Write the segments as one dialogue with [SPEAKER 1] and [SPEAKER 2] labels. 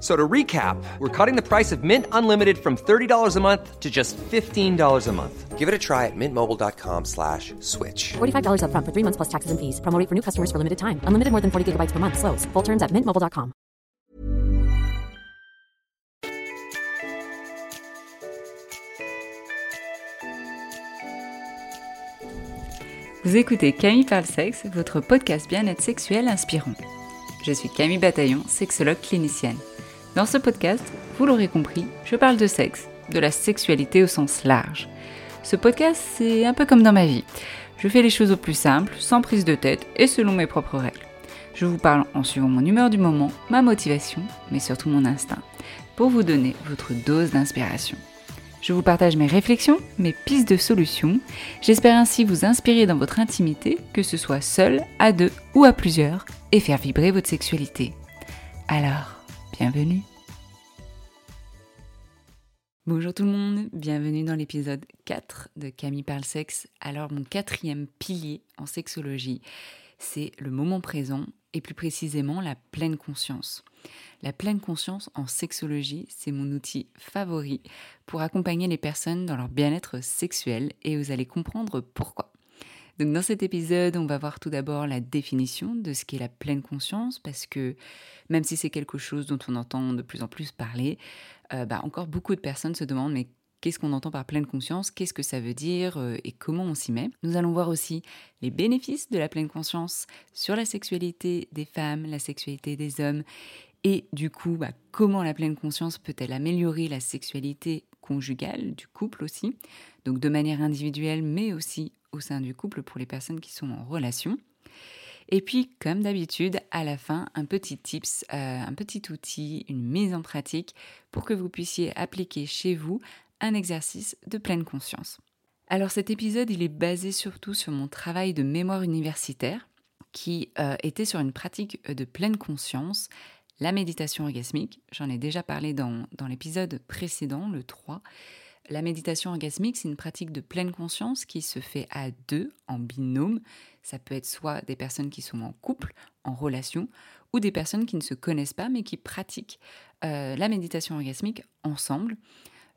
[SPEAKER 1] F- So to recap, we're cutting the price of Mint Unlimited from $30 a month to just $15 a month. Give it a try at mintmobile.com slash switch.
[SPEAKER 2] $45 upfront for three months plus taxes and fees. Promo rate for new customers for limited time. Unlimited more than 40 gigabytes per month. Slows. Full terms at mintmobile.com.
[SPEAKER 3] Vous écoutez Camille Parle Sexe, votre podcast bien-être sexuel inspirant. Je suis Camille Bataillon, sexologue clinicienne. Dans ce podcast, vous l'aurez compris, je parle de sexe, de la sexualité au sens large. Ce podcast, c'est un peu comme dans ma vie. Je fais les choses au plus simple, sans prise de tête et selon mes propres règles. Je vous parle en suivant mon humeur du moment, ma motivation, mais surtout mon instinct, pour vous donner votre dose d'inspiration. Je vous partage mes réflexions, mes pistes de solutions. J'espère ainsi vous inspirer dans votre intimité, que ce soit seul, à deux ou à plusieurs, et faire vibrer votre sexualité. Alors, bienvenue. Bonjour tout le monde, bienvenue dans l'épisode 4 de Camille Parle Sexe. Alors mon quatrième pilier en sexologie, c'est le moment présent et plus précisément la pleine conscience. La pleine conscience en sexologie, c'est mon outil favori pour accompagner les personnes dans leur bien-être sexuel et vous allez comprendre pourquoi. Donc dans cet épisode, on va voir tout d'abord la définition de ce qu'est la pleine conscience parce que même si c'est quelque chose dont on entend de plus en plus parler, euh, bah, encore beaucoup de personnes se demandent mais Qu'est-ce qu'on entend par pleine conscience? Qu'est-ce que ça veut dire euh, et comment on s'y met? Nous allons voir aussi les bénéfices de la pleine conscience sur la sexualité des femmes, la sexualité des hommes et du coup, bah, comment la pleine conscience peut-elle améliorer la sexualité conjugale du couple aussi? Donc de manière individuelle mais aussi au sein du couple pour les personnes qui sont en relation. Et puis, comme d'habitude, à la fin, un petit tips, euh, un petit outil, une mise en pratique pour que vous puissiez appliquer chez vous un exercice de pleine conscience. Alors cet épisode, il est basé surtout sur mon travail de mémoire universitaire qui euh, était sur une pratique de pleine conscience, la méditation orgasmique. J'en ai déjà parlé dans, dans l'épisode précédent, le 3. La méditation orgasmique, c'est une pratique de pleine conscience qui se fait à deux, en binôme. Ça peut être soit des personnes qui sont en couple, en relation, ou des personnes qui ne se connaissent pas mais qui pratiquent euh, la méditation orgasmique ensemble.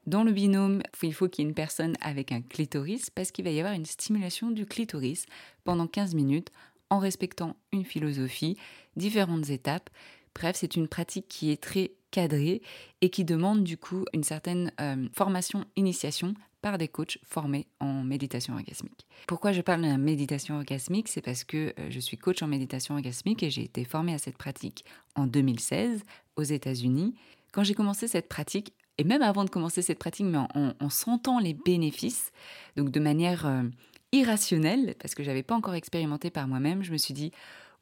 [SPEAKER 3] Dans le binôme, il faut qu'il y ait une personne avec un clitoris parce qu'il va y avoir une stimulation du clitoris pendant 15 minutes en respectant une philosophie, différentes étapes. Bref, c'est une pratique qui est très et qui demande du coup une certaine euh, formation, initiation par des coachs formés en méditation orgasmique. Pourquoi je parle de méditation orgasmique? C'est parce que euh, je suis coach en méditation orgasmique et j'ai été formée à cette pratique en 2016 aux États-Unis. Quand j'ai commencé cette pratique, et même avant de commencer cette pratique, mais en, en sentant les bénéfices, donc de manière euh, irrationnelle, parce que j'avais pas encore expérimenté par moi-même, je me suis dit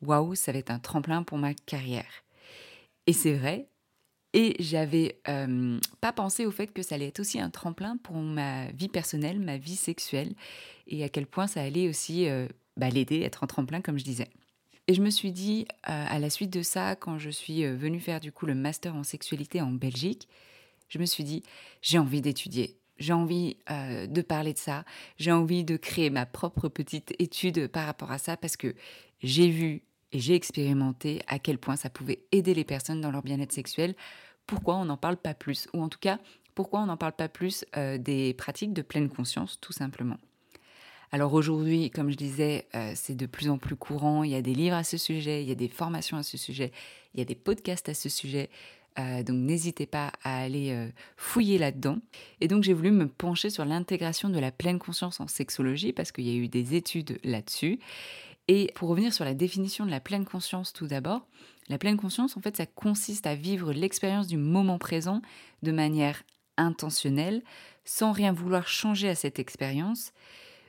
[SPEAKER 3] waouh, ça va être un tremplin pour ma carrière. Et c'est vrai, Et j'avais euh, pas pensé au fait que ça allait être aussi un tremplin pour ma vie personnelle, ma vie sexuelle, et à quel point ça allait aussi euh, bah, l'aider, être un tremplin, comme je disais. Et je me suis dit, euh, à la suite de ça, quand je suis venue faire du coup le master en sexualité en Belgique, je me suis dit, j'ai envie d'étudier, j'ai envie de parler de ça, j'ai envie de créer ma propre petite étude par rapport à ça, parce que j'ai vu et j'ai expérimenté à quel point ça pouvait aider les personnes dans leur bien-être sexuel. Pourquoi on n'en parle pas plus? Ou en tout cas, pourquoi on n'en parle pas plus euh, des pratiques de pleine conscience, tout simplement? Alors aujourd'hui, comme je disais, euh, c'est de plus en plus courant. Il y a des livres à ce sujet, il y a des formations à ce sujet, il y a des podcasts à ce sujet. Euh, donc n'hésitez pas à aller fouiller là-dedans. Et donc j'ai voulu me pencher sur l'intégration de la pleine conscience en sexologie parce qu'il y a eu des études là-dessus. Et pour revenir sur la définition de la pleine conscience tout d'abord, la pleine conscience, en fait, ça consiste à vivre l'expérience du moment présent de manière intentionnelle, sans rien vouloir changer à cette expérience.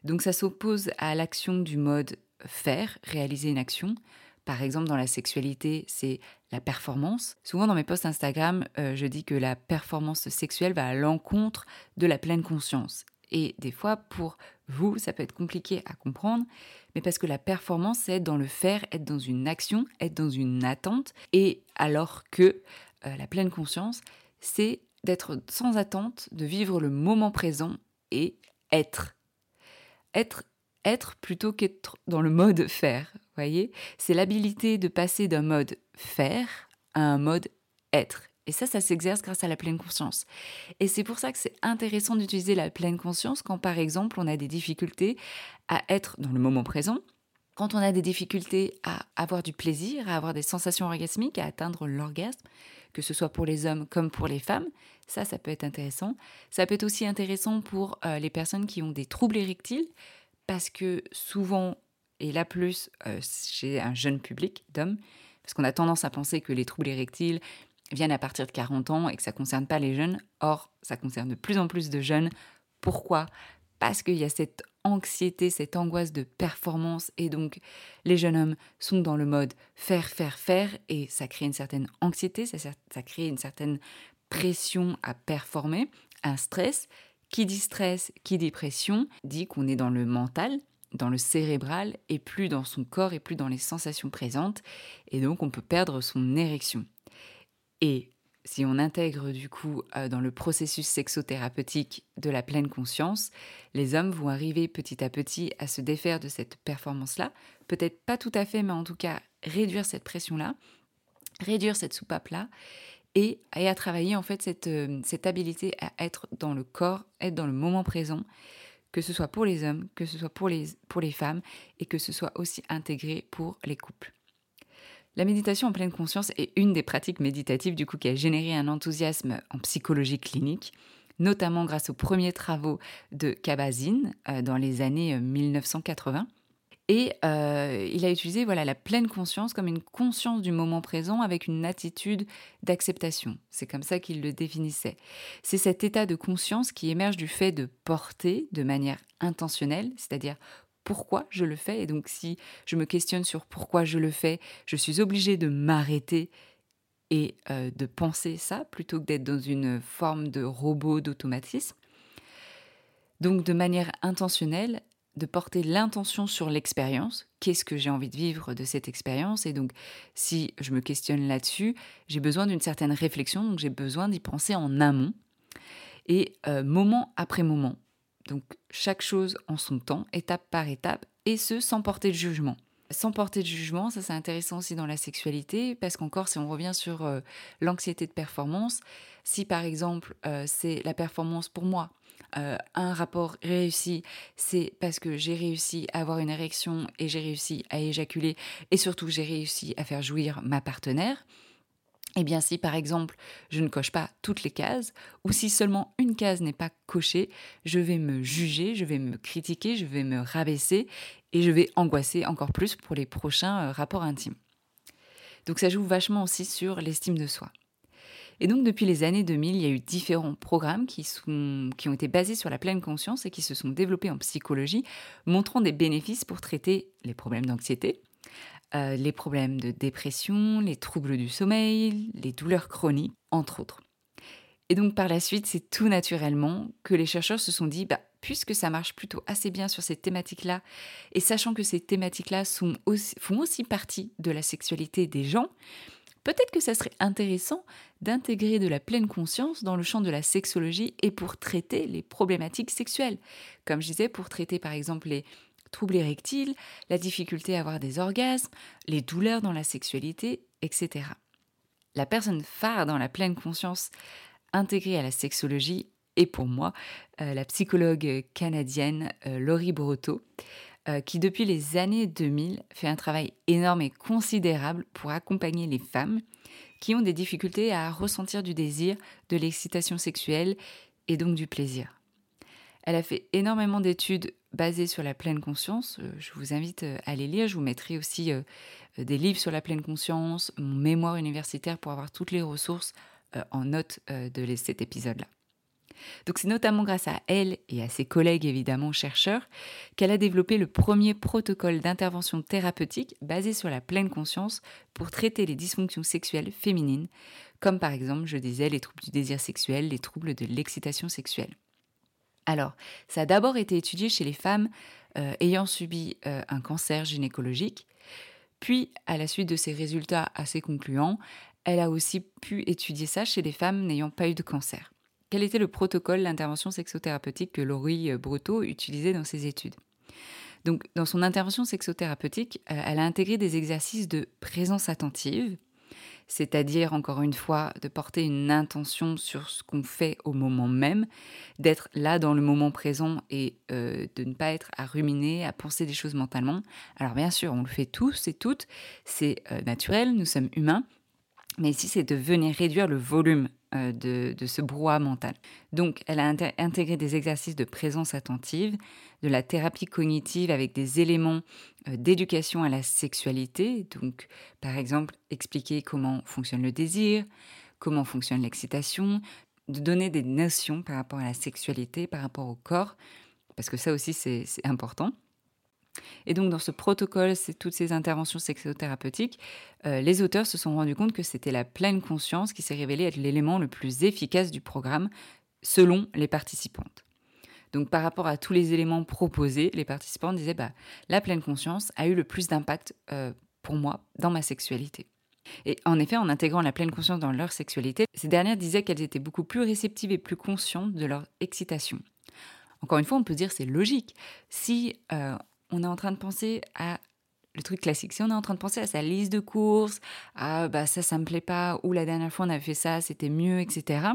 [SPEAKER 3] Donc ça s'oppose à l'action du mode faire, réaliser une action. Par exemple, dans la sexualité, c'est la performance. Souvent dans mes posts Instagram, euh, je dis que la performance sexuelle va à l'encontre de la pleine conscience. Et des fois, pour vous, ça peut être compliqué à comprendre, mais parce que la performance, c'est être dans le faire, être dans une action, être dans une attente, et alors que euh, la pleine conscience, c'est d'être sans attente, de vivre le moment présent et être. Être, être plutôt qu'être dans le mode faire, voyez? C'est l'habilité de passer d'un mode faire à un mode être. Et ça, ça s'exerce grâce à la pleine conscience. Et c'est pour ça que c'est intéressant d'utiliser la pleine conscience quand, par exemple, on a des difficultés à être dans le moment présent, quand on a des difficultés à avoir du plaisir, à avoir des sensations orgasmiques, à atteindre l'orgasme, que ce soit pour les hommes comme pour les femmes, ça, ça peut être intéressant. Ça peut être aussi intéressant pour euh, les personnes qui ont des troubles érectiles, parce que souvent, et là plus euh, chez un jeune public d'hommes, parce qu'on a tendance à penser que les troubles érectiles, viennent à partir de 40 ans et que ça ne concerne pas les jeunes. Or, ça concerne de plus en plus de jeunes. Pourquoi? Parce qu'il y a cette anxiété, cette angoisse de performance et donc les jeunes hommes sont dans le mode faire, faire, faire et ça crée une certaine anxiété, ça, ça crée une certaine pression à performer, un stress. Qui dit stress, qui dit pression, dit qu'on est dans le mental, dans le cérébral et plus dans son corps et plus dans les sensations présentes et donc on peut perdre son érection. Et si on intègre du coup euh, dans le processus sexothérapeutique de la pleine conscience, les hommes vont arriver petit à petit à se défaire de cette performance-là. Peut-être pas tout à fait, mais en tout cas réduire cette pression-là, réduire cette soupape-là, et, à travailler en fait cette, euh, cette habilité à être dans le corps, être dans le moment présent, que ce soit pour les hommes, que ce soit pour les, pour les femmes, et que ce soit aussi intégré pour les couples. La méditation en pleine conscience est une des pratiques méditatives du coup qui a généré un enthousiasme en psychologie clinique, notamment grâce aux premiers travaux de Kabat-Zinn euh, dans les années 1980. Euh, Et euh, il a utilisé voilà la pleine conscience comme une conscience du moment présent avec une attitude d'acceptation. C'est comme ça qu'il le définissait. C'est cet état de conscience qui émerge du fait de porter de manière intentionnelle, c'est-à-dire pourquoi je le fais. Et donc si je me questionne sur pourquoi je le fais, je suis obligée de m'arrêter et euh, de penser ça plutôt que d'être dans une forme de robot d'automatisme. Donc de manière intentionnelle, de porter l'intention sur l'expérience. Qu'est-ce que j'ai envie de vivre de cette expérience? Et donc, si je me questionne là-dessus, j'ai besoin d'une certaine réflexion, donc j'ai besoin d'y penser en amont et euh, moment après moment. Donc chaque chose en son temps, étape par étape, et ce sans porter de jugement. Sans porter de jugement, ça c'est intéressant aussi dans la sexualité, parce qu'encore si on revient sur euh, l'anxiété de performance, si par exemple euh, c'est la performance pour moi, euh, un rapport réussi, c'est parce que j'ai réussi à avoir une érection et j'ai réussi à éjaculer, et surtout j'ai réussi à faire jouir ma partenaire, eh bien, si par exemple je ne coche pas toutes les cases, ou si seulement une case n'est pas cochée, je vais me juger, je vais me critiquer, je vais me rabaisser et je vais angoisser encore plus pour les prochains euh, rapports intimes. Donc ça joue vachement aussi sur l'estime de soi. Et donc depuis les années 2000, il y a eu différents programmes qui, sont, qui ont été basés sur la pleine conscience et qui se sont développés en psychologie, montrant des bénéfices pour traiter les problèmes d'anxiété, euh, les problèmes de dépression, les troubles du sommeil, les douleurs chroniques, entre autres. Et donc par la suite, c'est tout naturellement que les chercheurs se sont dit, bah, puisque ça marche plutôt assez bien sur ces thématiques-là, et sachant que ces thématiques-là font aussi partie de la sexualité des gens, peut-être que ça serait intéressant d'intégrer de la pleine conscience dans le champ de la sexologie et pour traiter les problématiques sexuelles. Comme je disais, pour traiter par exemple les troubles érectiles, la difficulté à avoir des orgasmes, les douleurs dans la sexualité, etc. La personne phare dans la pleine conscience intégrée à la sexologie est pour moi euh, la psychologue canadienne euh, Laurie Brotto, euh, qui depuis les années 2000 fait un travail énorme et considérable pour accompagner les femmes qui ont des difficultés à ressentir du désir, de l'excitation sexuelle et donc du plaisir. Elle a fait énormément d'études basées sur la pleine conscience. Euh, je vous invite euh, à les lire. Je vous mettrai aussi euh, des livres sur la pleine conscience, mon mémoire universitaire pour avoir toutes les ressources en note de cet épisode-là. Donc c'est notamment grâce à elle et à ses collègues évidemment chercheurs qu'elle a développé le premier protocole d'intervention thérapeutique basé sur la pleine conscience pour traiter les dysfonctions sexuelles féminines, comme par exemple, je disais, les troubles du désir sexuel, les troubles de l'excitation sexuelle. Alors, ça a d'abord été étudié chez les femmes euh, ayant subi euh, un cancer gynécologique, puis à la suite de ces résultats assez concluants, elle a aussi pu étudier ça chez les femmes n'ayant pas eu de cancer. Quel était le protocole d'intervention sexothérapeutique que Laurie euh, Brotto utilisait dans ses études? Donc, dans son intervention sexothérapeutique, elle a intégré des exercices de présence attentive, c'est-à-dire encore une fois de porter une intention sur ce qu'on fait au moment même, d'être là dans le moment présent et euh, de ne pas être à ruminer, à penser des choses mentalement. Alors bien sûr, on le fait tous et toutes, c'est euh, naturel, nous sommes humains, mais ici c'est de venir réduire le volume euh, de, ce brouhaha mental. Donc, elle a intégré des exercices de présence attentive, de la thérapie cognitive avec des éléments euh, d'éducation à la sexualité. Donc, par exemple, expliquer comment fonctionne le désir, comment fonctionne l'excitation, de donner des notions par rapport à la sexualité, par rapport au corps, parce que ça aussi c'est important. Et donc dans ce protocole, c'est toutes ces interventions sexothérapeutiques, euh, les auteurs se sont rendus compte que c'était la pleine conscience qui s'est révélée être l'élément le plus efficace du programme selon les participantes. Donc par rapport à tous les éléments proposés, les participants disaient bah, la pleine conscience a eu le plus d'impact euh, pour moi dans ma sexualité. Et en effet, en intégrant la pleine conscience dans leur sexualité, ces dernières disaient qu'elles étaient beaucoup plus réceptives et plus conscientes de leur excitation. Encore une fois, on peut dire c'est logique. Si euh, on est en train de penser à le truc classique. Si on est en train de penser à sa liste de courses, à bah ça, ça me plaît pas, ou la dernière fois on avait fait ça, c'était mieux, etc.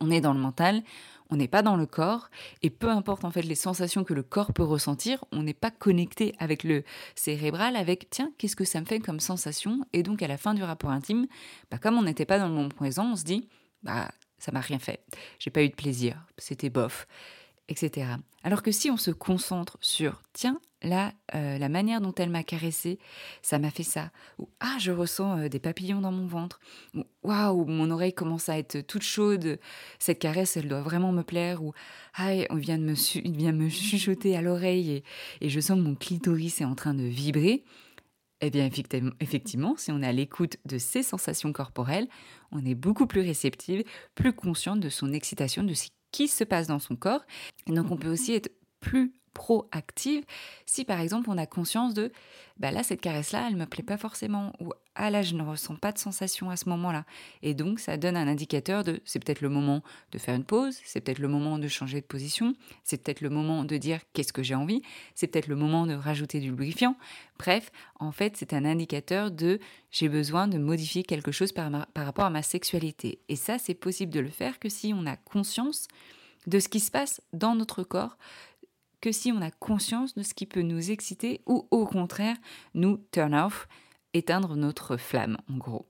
[SPEAKER 3] On est dans le mental, on n'est pas dans le corps, et peu importe en fait les sensations que le corps peut ressentir, on n'est pas connecté avec le cérébral, avec tiens, qu'est-ce que ça me fait comme sensation? Et donc à la fin du rapport intime, bah, comme on n'était pas dans le moment présent, on se dit bah ça m'a rien fait, j'ai pas eu de plaisir, c'était bof etc. Alors que si on se concentre sur, tiens, là, euh, la manière dont elle m'a caressé, ça m'a fait ça, ou ah, je ressens euh, des papillons dans mon ventre, ou waouh, mon oreille commence à être toute chaude, cette caresse, elle doit vraiment me plaire, ou ah, on vient de me, il vient me chuchoter à l'oreille et, je sens que mon clitoris est en train de vibrer. Eh bien, effectivement, si on est à l'écoute de ces sensations corporelles, on est beaucoup plus réceptive, plus consciente de son excitation, de ce qui se passe dans son corps. Donc on peut aussi être plus proactive. Si par exemple on a conscience de bah là cette caresse là elle me plaît pas forcément ou ah là je ne ressens pas de sensation à ce moment là et donc ça donne un indicateur de c'est peut-être le moment de faire une pause c'est peut-être le moment de changer de position c'est peut-être le moment de dire qu'est-ce que j'ai envie c'est peut-être le moment de rajouter du lubrifiant. Bref en fait c'est un indicateur de j'ai besoin de modifier quelque chose par, par rapport à ma sexualité. Et ça c'est possible de le faire que si on a conscience de ce qui se passe dans notre corps que si on a conscience de ce qui peut nous exciter ou au contraire nous turn off, éteindre notre flamme en gros.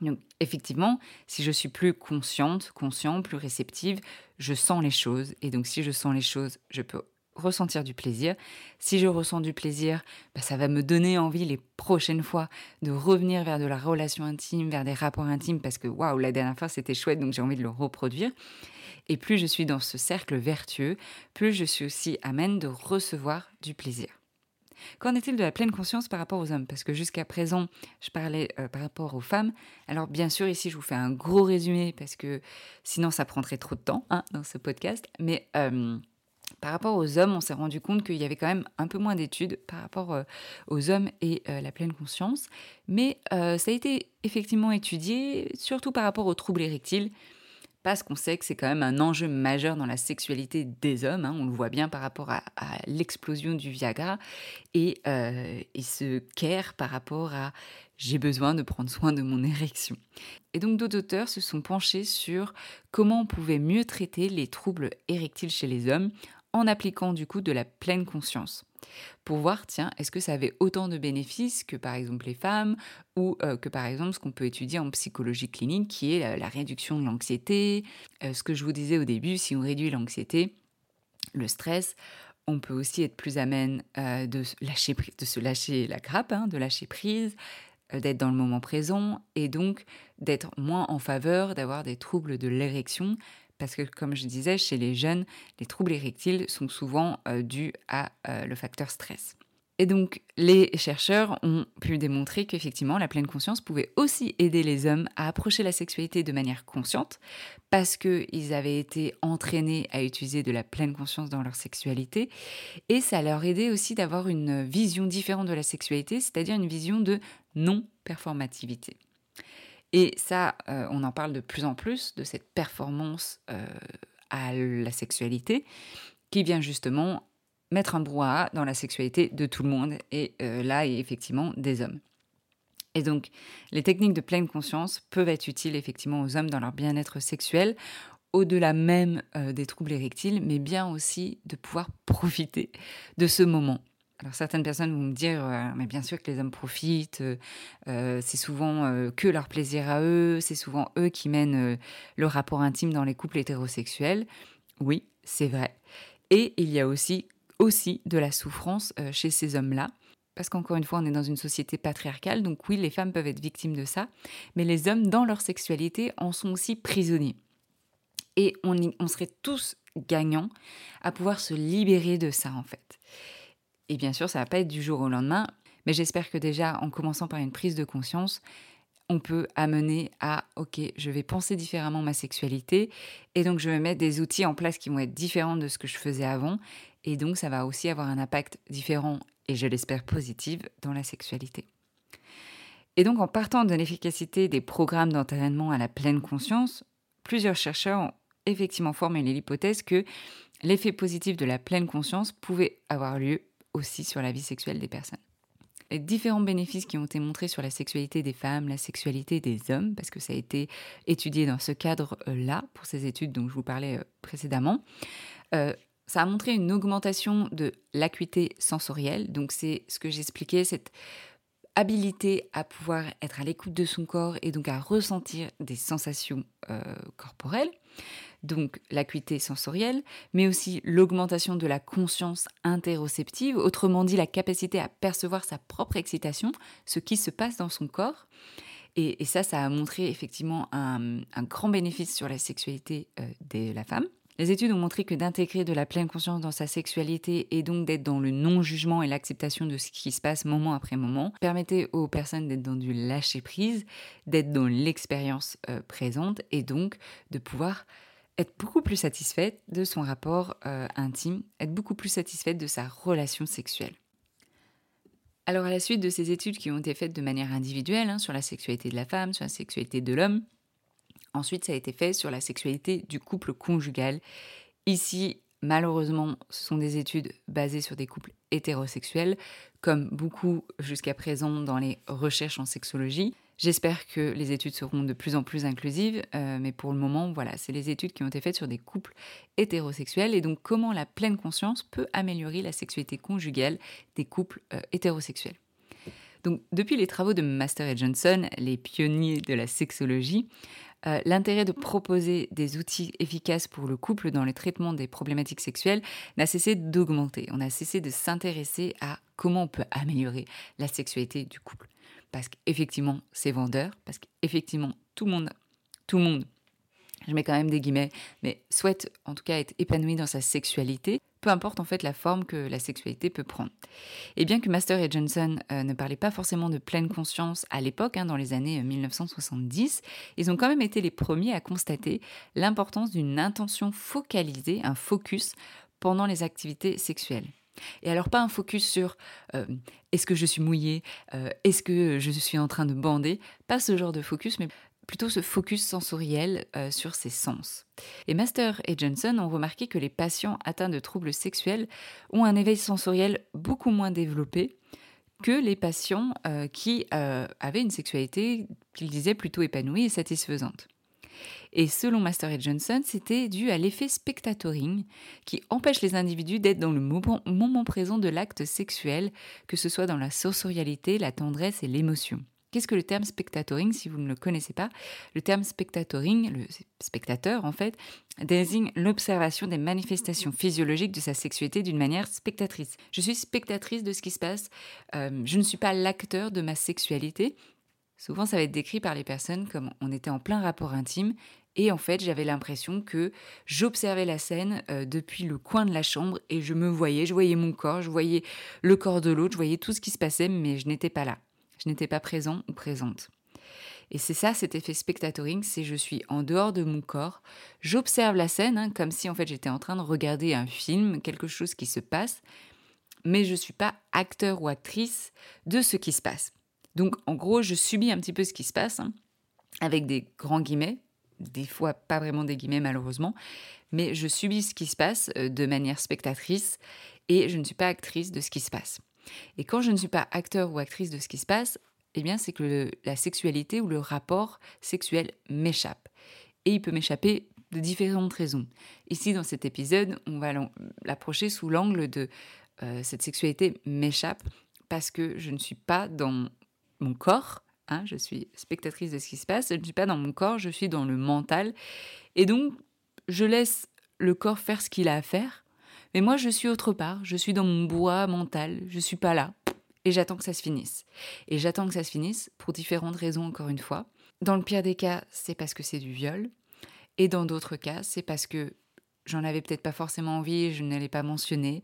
[SPEAKER 3] Donc effectivement, si je suis plus consciente, conscient, plus réceptive, je sens les choses et donc si je sens les choses, je peux ressentir du plaisir. Si je ressens du plaisir, bah, ça va me donner envie les prochaines fois de revenir vers de la relation intime, vers des rapports intimes, parce que waouh, la dernière fois c'était chouette, donc j'ai envie de le reproduire. Et plus je suis dans ce cercle vertueux, plus je suis aussi amène de recevoir du plaisir. Qu'en est-il de la pleine conscience par rapport aux hommes? Parce que jusqu'à présent, je parlais euh, par rapport aux femmes. Alors bien sûr, ici, je vous fais un gros résumé parce que sinon, ça prendrait trop de temps hein, dans ce podcast. Mais euh, par rapport aux hommes, on s'est rendu compte qu'il y avait quand même un peu moins d'études par rapport euh, aux hommes et la pleine conscience. Mais ça a été effectivement étudié, surtout par rapport aux troubles érectiles parce qu'on sait que c'est quand même un enjeu majeur dans la sexualité des hommes. Hein. on le voit bien par rapport à, l'explosion du Viagra et, euh, et ce care par rapport à j'ai besoin de prendre soin de mon érection. Et donc d'autres auteurs se sont penchés sur comment on pouvait mieux traiter les troubles érectiles chez les hommes en appliquant du coup de la pleine conscience pour voir, tiens, est-ce que ça avait autant de bénéfices que par exemple les femmes ou euh, que par exemple ce qu'on peut étudier en psychologie clinique qui est la, réduction de l'anxiété. Euh, ce que je vous disais au début, si on réduit l'anxiété, le stress, on peut aussi être plus amène euh, de, lâcher, de se lâcher la grappe, hein, de lâcher prise, d'être dans le moment présent et donc d'être moins en faveur d'avoir des troubles de l'érection parce que comme je disais, chez les jeunes, les troubles érectiles sont souvent euh, dus à euh, le facteur stress. Et donc, les chercheurs ont pu démontrer qu'effectivement, la pleine conscience pouvait aussi aider les hommes à approcher la sexualité de manière consciente, parce qu'ils avaient été entraînés à utiliser de la pleine conscience dans leur sexualité, et ça leur aidait aussi d'avoir une vision différente de la sexualité, c'est-à-dire une vision de non-performativité. Et ça, euh, on en parle de plus en plus, de cette performance euh, à la sexualité, qui vient justement mettre un brouhaha dans la sexualité de tout le monde, et euh, là, et effectivement, des hommes. Et donc, les techniques de pleine conscience peuvent être utiles effectivement aux hommes dans leur bien-être sexuel, au-delà même des troubles érectiles, mais bien aussi de pouvoir profiter de ce moment alors certaines personnes vont me dire, euh, mais bien sûr que les hommes profitent, euh, euh, c'est souvent que leur plaisir à eux, c'est souvent eux qui mènent le rapport intime dans les couples hétérosexuels. Oui, c'est vrai. Et il y a aussi, aussi de la souffrance chez ces hommes-là. Parce qu'encore une fois, on est dans une société patriarcale, donc oui, les femmes peuvent être victimes de ça, mais les hommes, dans leur sexualité, en sont aussi prisonniers. Et on, on serait tous gagnants à pouvoir se libérer de ça, en fait. Et bien sûr, ça va pas être du jour au lendemain, mais j'espère que déjà, en commençant par une prise de conscience, on peut amener à OK, je vais penser différemment ma sexualité et donc je vais mettre des outils en place qui vont être différents de ce que je faisais avant et donc ça va aussi avoir un impact différent et je l'espère positif dans la sexualité. Et donc en partant de l'efficacité des programmes d'entraînement à la pleine conscience, plusieurs chercheurs ont effectivement formulé l'hypothèse que l'effet positif de la pleine conscience pouvait avoir lieu aussi sur la vie sexuelle des personnes. Les différents bénéfices qui ont été montrés sur la sexualité des femmes, la sexualité des hommes, parce que ça a été étudié dans ce cadre-là, pour ces études dont je vous parlais euh, précédemment, euh, ça a montré une augmentation de l'acuité sensorielle. Donc c'est ce que j'expliquais, cette habilité à pouvoir être à l'écoute de son corps et donc à ressentir des sensations euh, corporelles donc l'acuité sensorielle, mais aussi l'augmentation de la conscience interoceptive, autrement dit la capacité à percevoir sa propre excitation, ce qui se passe dans son corps. Et, ça, ça a montré effectivement un, grand bénéfice sur la sexualité euh, de la femme. Les études ont montré que d'intégrer de la pleine conscience dans sa sexualité et donc d'être dans le non-jugement et l'acceptation de ce qui se passe moment après moment permettait aux personnes d'être dans du lâcher-prise, d'être dans l'expérience euh, présente et donc de pouvoir être beaucoup plus satisfaite de son rapport euh, intime, être beaucoup plus satisfaite de sa relation sexuelle. Alors à la suite de ces études qui ont été faites de manière individuelle hein, sur la sexualité de la femme, sur la sexualité de l'homme, ensuite ça a été fait sur la sexualité du couple conjugal. Ici, malheureusement, ce sont des études basées sur des couples hétérosexuels, comme beaucoup jusqu'à présent dans les recherches en sexologie. J'espère que les études seront de plus en plus inclusives, euh, mais pour le moment, voilà, c'est les études qui ont été faites sur des couples hétérosexuels et donc comment la pleine conscience peut améliorer la sexualité conjugale des couples euh, hétérosexuels? Depuis les travaux de Master et Johnson, les pionniers de la sexologie, euh, l'intérêt de proposer des outils efficaces pour le couple dans le traitement des problématiques sexuelles n'a cessé d'augmenter. On a cessé de s'intéresser à comment on peut améliorer la sexualité du couple parce qu'effectivement, c'est vendeur, parce qu'effectivement, tout le monde, tout le monde je mets quand même des guillemets, mais souhaite en tout cas être épanoui dans sa sexualité, peu importe en fait la forme que la sexualité peut prendre. Et bien que Master et Johnson euh, ne parlaient pas forcément de pleine conscience à l'époque, hein, dans les années 1970, euh, ils ont quand même été les premiers à constater l'importance d'une intention focalisée, un focus, pendant les activités sexuelles. Et alors pas un focus sur euh, est-ce que je suis mouillée, est-ce que je suis en train de bander, pas ce genre de focus, mais plutôt ce focus sensoriel euh, sur ses sens. Et Master et Johnson ont remarqué que les patients atteints de troubles sexuels ont un éveil sensoriel beaucoup moins développé que les patients euh, qui euh, avaient une sexualité qu'ils disaient plutôt épanouie et satisfaisante. Et selon Master et Johnson, c'était dû à l'effet spectatoring qui empêche les individus d'être dans le moment présent de l'acte sexuel, que ce soit dans la sensorialité, la tendresse et l'émotion. Qu'est-ce que le terme spectatoring si vous ne le connaissez pas? Le terme spectatoring, le spectateur en fait, désigne l'observation des manifestations physiologiques de sa sexualité d'une manière spectatrice. Je suis spectatrice de ce qui se passe, euh, je ne suis pas l'acteur de ma sexualité. Souvent ça va être décrit par les personnes comme on était en plein rapport intime et en fait, j'avais l'impression que j'observais la scène euh, depuis le coin de la chambre et je me voyais, je voyais mon corps, je voyais le corps de l'autre, je voyais tout ce qui se passait, mais je n'étais pas là je n'étais pas présent ou présente. Et c'est ça cet effet spectatoring, c'est je suis en dehors de mon corps, j'observe la scène hein, comme si en fait j'étais en train de regarder un film, quelque chose qui se passe, mais je ne suis pas acteur ou actrice de ce qui se passe. Donc en gros, je subis un petit peu ce qui se passe, hein, avec des grands guillemets, des fois pas vraiment des guillemets malheureusement, mais je subis ce qui se passe euh, de manière spectatrice et je ne suis pas actrice de ce qui se passe. Et quand je ne suis pas acteur ou actrice de ce qui se passe, eh bien, c'est que la sexualité ou le rapport sexuel m'échappe. Et il peut m'échapper de différentes raisons. Ici, dans cet épisode, on va l'approcher sous l'angle de euh, cette sexualité m'échappe parce que je ne suis pas dans mon corps, hein, je suis spectatrice de ce qui se passe, je ne suis pas dans mon corps, je suis dans le mental. Et donc, je laisse le corps faire ce qu'il a à faire mais moi, je suis autre part, je suis dans mon bois mental, je suis pas là. Et j'attends que ça se finisse. Et j'attends que ça se finisse pour différentes raisons, encore une fois. Dans le pire des cas, c'est parce que c'est du viol. Et dans d'autres cas, c'est parce que j'en avais peut-être pas forcément envie je ne l'ai pas mentionné.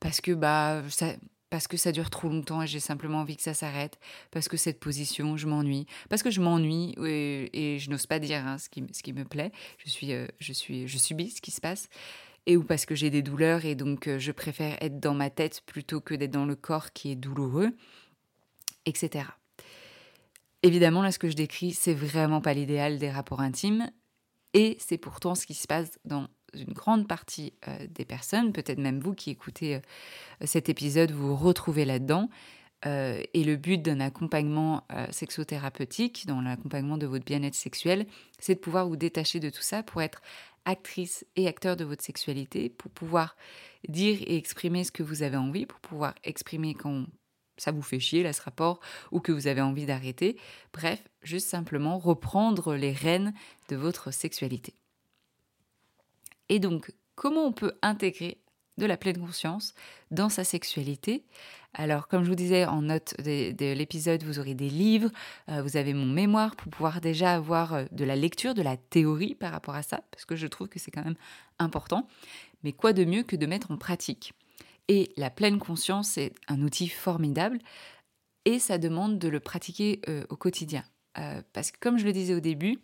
[SPEAKER 3] Parce que, bah, ça, parce que ça dure trop longtemps et j'ai simplement envie que ça s'arrête, parce que cette position, je m'ennuie, parce que je m'ennuie et, je n'ose pas dire hein, ce, qui, me plaît, je, suis, euh, je, suis, je subis ce qui se passe, et ou parce que j'ai des douleurs et donc euh, je préfère être dans ma tête plutôt que d'être dans le corps qui est douloureux, etc. Évidemment, là, ce que je décris, c'est vraiment pas l'idéal des rapports intimes, et c'est pourtant ce qui se passe dans une grande partie euh, des personnes, peut-être même vous qui écoutez euh, cet épisode, vous vous retrouvez là-dedans. et le but d'un accompagnement sexothérapeutique, dans l'accompagnement de votre bien-être sexuel, c'est de pouvoir vous détacher de tout ça pour être actrice et acteur de votre sexualité, pour pouvoir dire et exprimer ce que vous avez envie, pour pouvoir exprimer quand ça vous fait chier là ce rapport ou que vous avez envie d'arrêter. Bref, juste simplement reprendre les rênes de votre sexualité. Et donc, comment on peut intégrer de la pleine conscience dans sa sexualité? Alors, comme je vous disais en note de, l'épisode, vous aurez des livres, euh, vous avez mon mémoire pour pouvoir déjà avoir euh, de la lecture, de la théorie par rapport à ça, parce que je trouve que c'est quand même important. Mais quoi de mieux que de mettre en pratique? Et la pleine conscience, c'est un outil formidable et ça demande de le pratiquer euh, au quotidien. Parce que comme je le disais au début,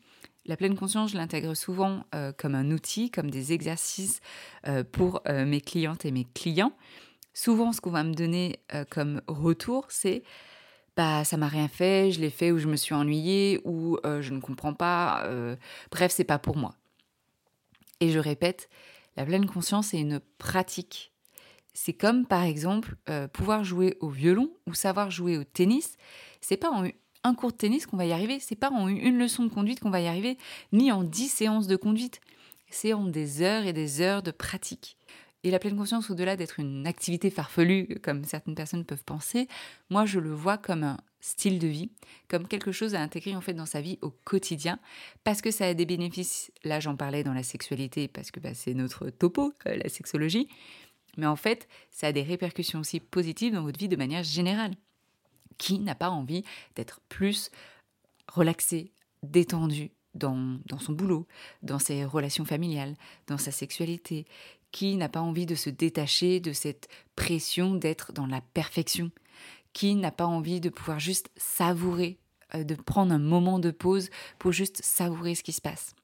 [SPEAKER 3] la pleine conscience, je l'intègre souvent euh, comme un outil, comme des exercices euh, pour euh, mes clientes et mes clients. Souvent, ce qu'on va me donner comme retour, c'est bah ça m'a rien fait, je l'ai fait ou je me suis ennuyée ou je ne comprends pas. bref, c'est pas pour moi. Et je répète, la pleine conscience est une pratique. C'est comme par exemple pouvoir jouer au violon ou savoir jouer au tennis. C'est pas en un cours de tennis qu'on va y arriver. C'est pas en une leçon de conduite qu'on va y arriver, ni en dix séances de conduite. C'est en des heures et des heures de pratique. Et la pleine conscience, au-delà d'être une activité farfelue, comme certaines personnes peuvent penser, moi je le vois comme un style de vie, comme quelque chose à intégrer en fait dans sa vie au quotidien, parce que ça a des bénéfices. Là, j'en parlais dans la sexualité, parce que bah, c'est notre topo, euh, la sexologie. Mais en fait, ça a des répercussions aussi positives dans votre vie de manière générale. Qui n'a pas envie d'être plus relaxé, détendu, dans, son boulot, dans ses relations familiales, dans sa sexualité, qui n'a pas envie de se détacher de cette pression d'être dans la perfection, qui n'a pas envie de pouvoir juste savourer, euh, de prendre un moment de pause pour juste savourer ce qui se passe.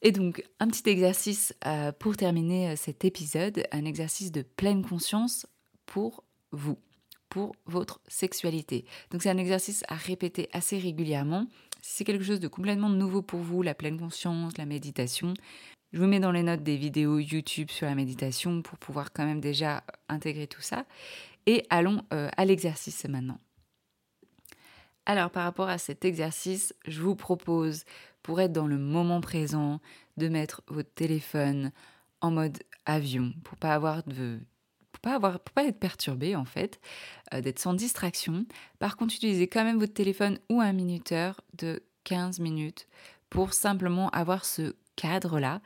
[SPEAKER 3] Et donc, un petit exercice euh, pour terminer euh, cet épisode, un exercice de pleine conscience pour vous, pour votre sexualité. Donc, c'est un exercice à répéter assez régulièrement. Si c'est quelque chose de complètement nouveau pour vous, la pleine conscience, la méditation, je vous mets dans les notes des vidéos YouTube sur la méditation pour pouvoir quand même déjà intégrer tout ça. Et allons euh, à l'exercice maintenant. Alors par rapport à cet exercice, je vous propose, pour être dans le moment présent, de mettre votre téléphone en mode avion, pour pas avoir de pas avoir pour pas être perturbé en fait, euh, d'être sans distraction. Par contre, utilisez quand même votre téléphone ou un minuteur de 15 minutes pour simplement avoir ce cadre-là,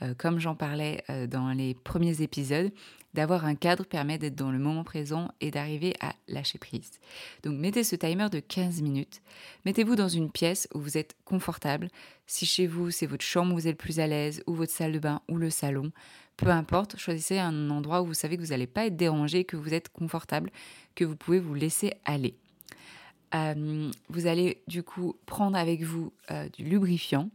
[SPEAKER 3] euh, comme j'en parlais euh, dans les premiers épisodes, d'avoir un cadre permet d'être dans le moment présent et d'arriver à lâcher prise. Donc mettez ce timer de 15 minutes. Mettez-vous dans une pièce où vous êtes confortable. Si chez vous, c'est votre chambre où vous êtes le plus à l'aise, ou votre salle de bain, ou le salon, peu importe, choisissez un endroit où vous savez que vous n'allez pas être dérangé, que vous êtes confortable, que vous pouvez vous laisser aller. Euh, vous allez du coup prendre avec vous du lubrifiant.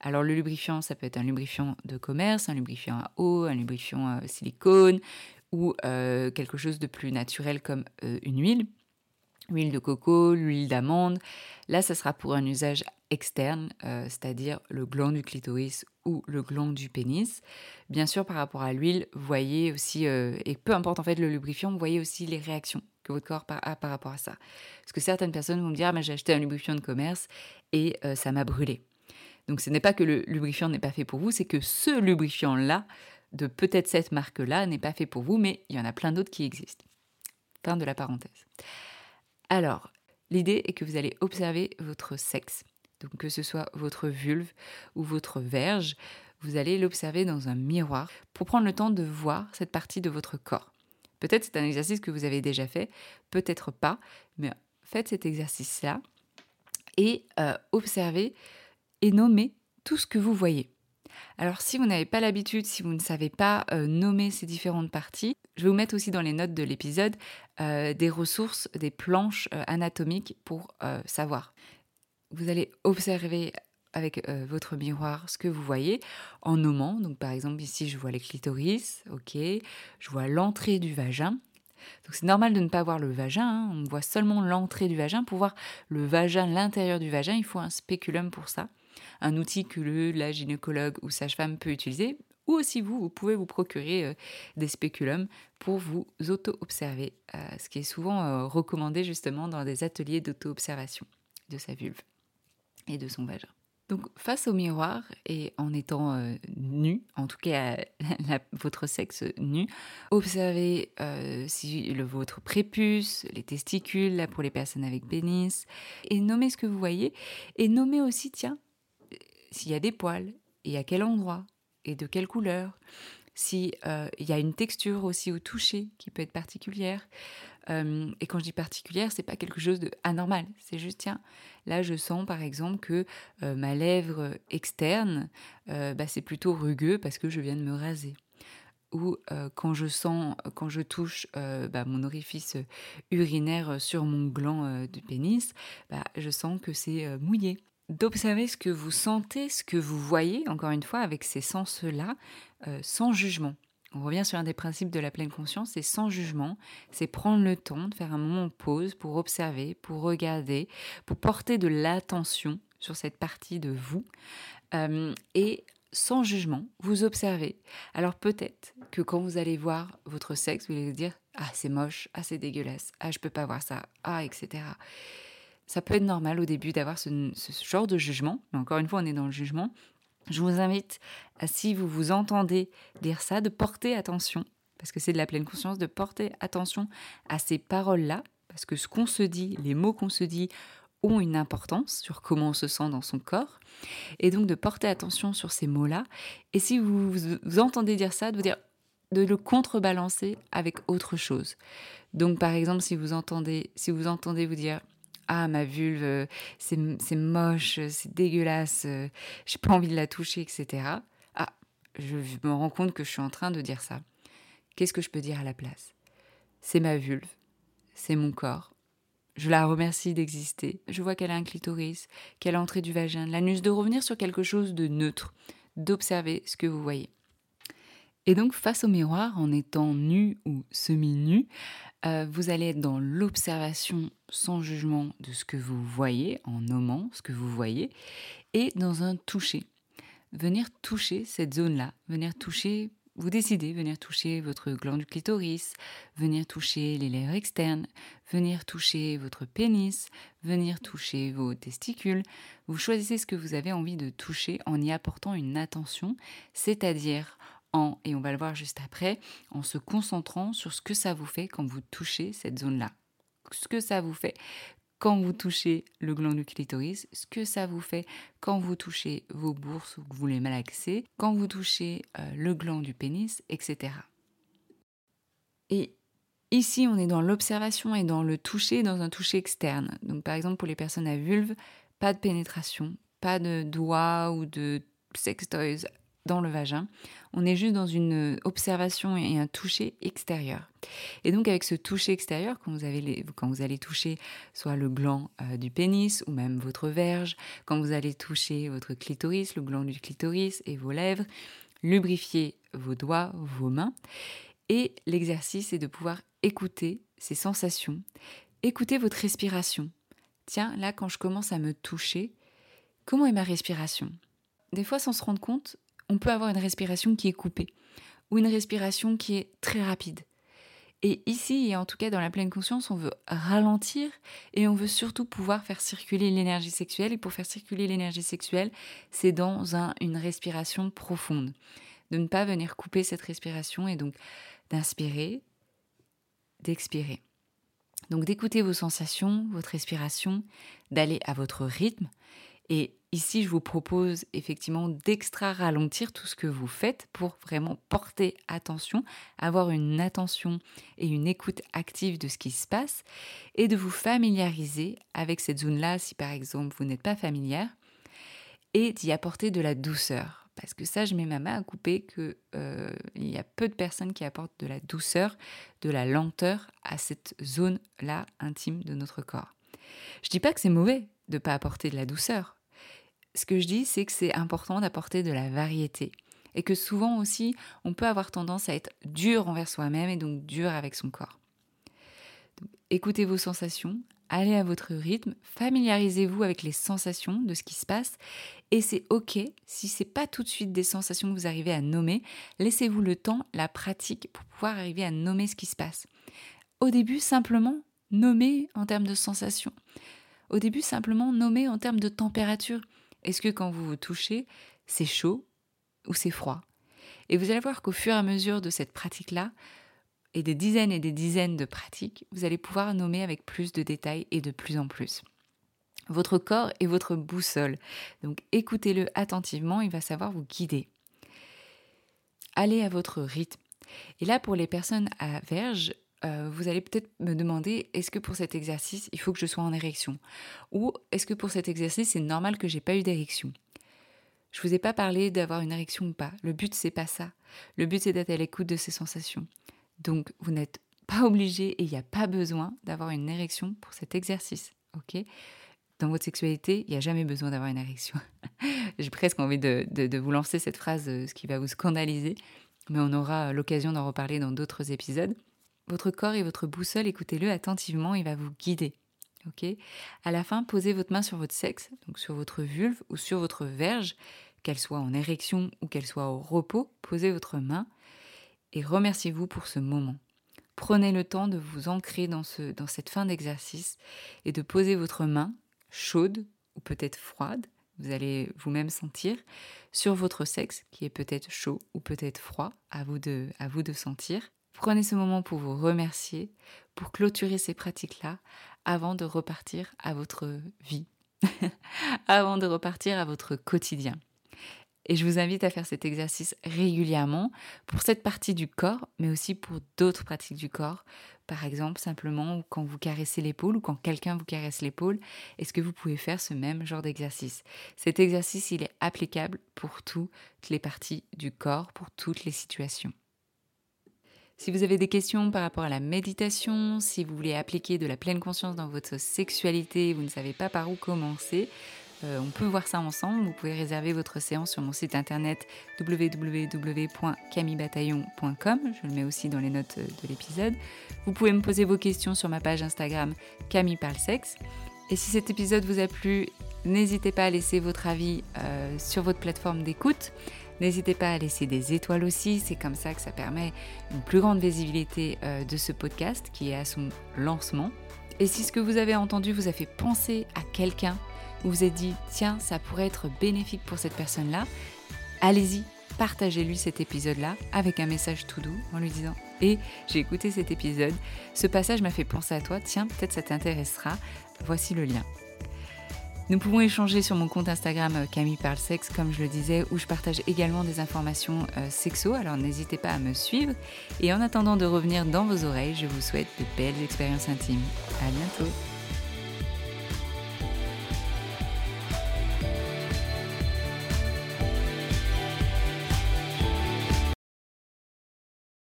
[SPEAKER 3] Alors le lubrifiant, ça peut être un lubrifiant de commerce, un lubrifiant à eau, un lubrifiant à silicone ou euh, quelque chose de plus naturel comme une huile. Huile de coco, l'huile d'amande. Là, ça sera pour un usage externe, c'est-à-dire le gland du clitoris ou le gland du pénis. Bien sûr, par rapport à l'huile, voyez aussi, et peu importe en fait le lubrifiant, voyez aussi les réactions votre corps a par rapport à ça. Parce que certaines personnes vont me dire, ah, j'ai acheté un lubrifiant de commerce et euh, ça m'a brûlé. Donc ce n'est pas que le lubrifiant n'est pas fait pour vous, c'est que ce lubrifiant-là, de peut-être cette marque-là, n'est pas fait pour vous, mais il y en a plein d'autres qui existent. Fin de la parenthèse. Alors, l'idée est que vous allez observer votre sexe. Donc que ce soit votre vulve ou votre verge, vous allez l'observer dans un miroir pour prendre le temps de voir cette partie de votre corps. Peut-être c'est un exercice que vous avez déjà fait, peut-être pas, mais faites cet exercice-là et euh, observez et nommez tout ce que vous voyez. Alors si vous n'avez pas l'habitude, si vous ne savez pas euh, nommer ces différentes parties, je vais vous mettre aussi dans les notes de l'épisode euh, des ressources, des planches anatomiques pour savoir. Vous allez observer avec euh, votre miroir ce que vous voyez en nommant. Donc par exemple ici je vois les clitoris, ok, je vois l'entrée du vagin. Donc c'est normal de ne pas voir le vagin, hein. on voit seulement l'entrée du vagin. Pour voir le vagin, l'intérieur du vagin, il faut un spéculum pour ça. Un outil que le, la gynécologue ou sage-femme peut utiliser. Ou aussi vous, vous pouvez vous procurer euh, des spéculums pour vous auto-observer, euh, ce qui est souvent recommandé justement dans des ateliers d'auto-observation de sa vulve et de son vagin. Donc face au miroir et en étant euh, nu, en tout cas votre sexe nu, observez euh, si le, votre prépuce, les testicules, là pour les personnes avec pénis, et nommez ce que vous voyez, et nommez aussi, tiens, s'il y a des poils, et à quel endroit, et de quelle couleur, s'il euh, y a une texture aussi au toucher qui peut être particulière. Euh, et quand je dis particulière, c'est pas quelque chose de anormal. C'est juste, tiens, là je sens par exemple que euh, ma lèvre externe, bah, c'est plutôt rugueux parce que je viens de me raser. Ou quand je sens, quand je touche bah, mon orifice urinaire sur mon gland du pénis, bah, je sens que c'est mouillé d'observer ce que vous sentez, ce que vous voyez, encore une fois, avec ces sens-là, euh, sans jugement. On revient sur un des principes de la pleine conscience, c'est sans jugement, c'est prendre le temps de faire un moment de pause pour observer, pour regarder, pour porter de l'attention sur cette partie de vous. Euh, et sans jugement, vous observez. Alors peut-être que quand vous allez voir votre sexe, vous allez vous dire Ah, c'est moche, ah, c'est dégueulasse, ah, je peux pas voir ça, ah, etc ça peut être normal au début d'avoir ce, genre de jugement, mais encore une fois, on est dans le jugement. Je vous invite, à, si vous vous entendez dire ça, de porter attention, parce que c'est de la pleine conscience, de porter attention à ces paroles-là, parce que ce qu'on se dit, les mots qu'on se dit, ont une importance sur comment on se sent dans son corps, et donc de porter attention sur ces mots-là. Et si vous, vous entendez dire ça, de dire de le contrebalancer avec autre chose. Donc par exemple, si vous entendez, si vous entendez vous dire ah ma vulve, c'est moche, c'est dégueulasse, j'ai pas envie de la toucher, etc. Ah, je me rends compte que je suis en train de dire ça. Qu'est-ce que je peux dire à la place? C'est ma vulve, c'est mon corps. Je la remercie d'exister. Je vois qu'elle a un clitoris, qu'elle a entré du vagin, l'anus, de revenir sur quelque chose de neutre, d'observer ce que vous voyez. Et donc, face au miroir, en étant nu ou semi-nu, euh, vous allez être dans l'observation sans jugement de ce que vous voyez, en nommant ce que vous voyez, et dans un toucher. Venir toucher cette zone-là, venir toucher, vous décidez, venir toucher votre gland du clitoris, venir toucher les lèvres externes, venir toucher votre pénis, venir toucher vos testicules. Vous choisissez ce que vous avez envie de toucher en y apportant une attention, c'est-à-dire et on va le voir juste après, en se concentrant sur ce que ça vous fait quand vous touchez cette zone-là. Ce que ça vous fait quand vous touchez le gland du clitoris, ce que ça vous fait quand vous touchez vos bourses ou que vous les malaxez, quand vous touchez euh, le gland du pénis, etc. Et ici, on est dans l'observation et dans le toucher, dans un toucher externe. Donc par exemple, pour les personnes à vulve, pas de pénétration, pas de doigts ou de sextoys dans le vagin. On est juste dans une observation et un toucher extérieur. Et donc avec ce toucher extérieur, quand vous, avez quand vous allez toucher soit le gland euh, du pénis ou même votre verge, quand vous allez toucher votre clitoris, le gland du clitoris et vos lèvres, lubrifier vos doigts, vos mains. Et l'exercice est de pouvoir écouter ces sensations, écouter votre respiration. Tiens, là quand je commence à me toucher, comment est ma respiration? Des fois sans se rendre compte, on peut avoir une respiration qui est coupée ou une respiration qui est très rapide. Et ici, et en tout cas dans la pleine conscience, on veut ralentir et on veut surtout pouvoir faire circuler l'énergie sexuelle. Et pour faire circuler l'énergie sexuelle, c'est dans une respiration profonde. De ne pas venir couper cette respiration et donc d'inspirer, d'expirer. Donc d'écouter vos sensations, votre respiration, d'aller à votre rythme et ici, je vous propose effectivement d'extra ralentir tout ce que vous faites pour vraiment porter attention, avoir une attention et une écoute active de ce qui se passe et de vous familiariser avec cette zone-là si par exemple vous n'êtes pas familière et d'y apporter de la douceur. Parce que ça, je mets ma main à couper qu'il euh, y a peu de personnes qui apportent de la douceur, de la lenteur à cette zone-là intime de notre corps. Je dis pas que c'est mauvais de ne pas apporter de la douceur ce que je dis, c'est que c'est important d'apporter de la variété. Et que souvent aussi, on peut avoir tendance à être dur envers soi-même et donc dur avec son corps. écoutez vos sensations, allez à votre rythme, familiarisez-vous avec les sensations de ce qui se passe. Et c'est ok si c'est pas tout de suite des sensations que vous arrivez à nommer. Laissez-vous le temps, la pratique pour pouvoir arriver à nommer ce qui se passe. Au début, simplement nommer en termes de sensations. Au début, simplement nommer en termes de température. Est-ce que quand vous vous touchez, c'est chaud ou c'est froid? Et vous allez voir qu'au fur et à mesure de cette pratique-là, et des dizaines et des dizaines de pratiques, vous allez pouvoir nommer avec plus de détails et de plus en plus. Votre corps est votre boussole, donc écoutez-le attentivement, il va savoir vous guider. Allez à votre rythme. Et là, pour les personnes à verge, euh, vous allez peut-être me demander est-ce que pour cet exercice, il faut que je sois en érection? Ou est-ce que pour cet exercice, c'est normal que j'ai pas eu d'érection? Je vous ai pas parlé d'avoir une érection ou pas. Le but, c'est pas ça. Le but, c'est d'être à l'écoute de ces sensations. Donc, vous n'êtes pas obligé et il n'y a pas besoin d'avoir une érection pour cet exercice. Ok? Dans votre sexualité, il n'y a jamais besoin d'avoir une érection. j'ai presque envie de, de, vous lancer cette phrase, euh, ce qui va vous scandaliser, mais on aura l'occasion d'en reparler dans d'autres épisodes. Votre corps est votre boussole, écoutez-le attentivement, il va vous guider. Ok? À la fin, posez votre main sur votre sexe, donc sur votre vulve ou sur votre verge, qu'elle soit en érection ou qu'elle soit au repos, posez votre main et remerciez-vous pour ce moment. Prenez le temps de vous ancrer dans, ce, dans cette fin d'exercice et de poser votre main, chaude ou peut-être froide, vous allez vous-même sentir, sur votre sexe qui est peut-être chaud ou peut-être froid, à vous de, à vous de sentir. Prenez ce moment pour vous remercier, pour clôturer ces pratiques-là avant de repartir à votre vie, avant de repartir à votre quotidien. Et je vous invite à faire cet exercice régulièrement pour cette partie du corps, mais aussi pour d'autres pratiques du corps, par exemple, simplement, quand vous caressez l'épaule, ou quand quelqu'un vous caresse l'épaule, est-ce que vous pouvez faire ce même genre d'exercice? Cet exercice, il est applicable pour toutes les parties du corps, pour toutes les situations. Si vous avez des questions par rapport à la méditation, si vous voulez appliquer de la pleine conscience dans votre sexualité, vous ne savez pas par où commencer, euh, on peut voir ça ensemble. Vous pouvez réserver votre séance sur mon site internet www.camibataillon.com. Je le mets aussi dans les notes de l'épisode. Vous pouvez me poser vos questions sur ma page Instagram Camille Parle Sexe. Et si cet épisode vous a plu, n'hésitez pas à laisser votre avis euh, sur votre plateforme d'écoute. N'hésitez pas à laisser des étoiles aussi, c'est comme ça que ça permet une plus grande visibilité de ce podcast qui est à son lancement. Et si ce que vous avez entendu vous a fait penser à quelqu'un vous vous êtes dit, tiens, ça pourrait être bénéfique pour cette personne-là, allez-y, partagez-lui cet épisode-là avec un message tout doux en lui disant Et j'ai écouté cet épisode, ce passage m'a fait penser à toi, tiens, peut-être ça t'intéressera, voici le lien. Nous pouvons échanger sur mon compte Instagram euh, Camille Parle Sexe, comme je le disais, où je partage également des informations euh, sexo, alors n'hésitez pas à me suivre. Et en attendant de revenir dans vos oreilles, je vous souhaite de belles expériences intimes. À bientôt!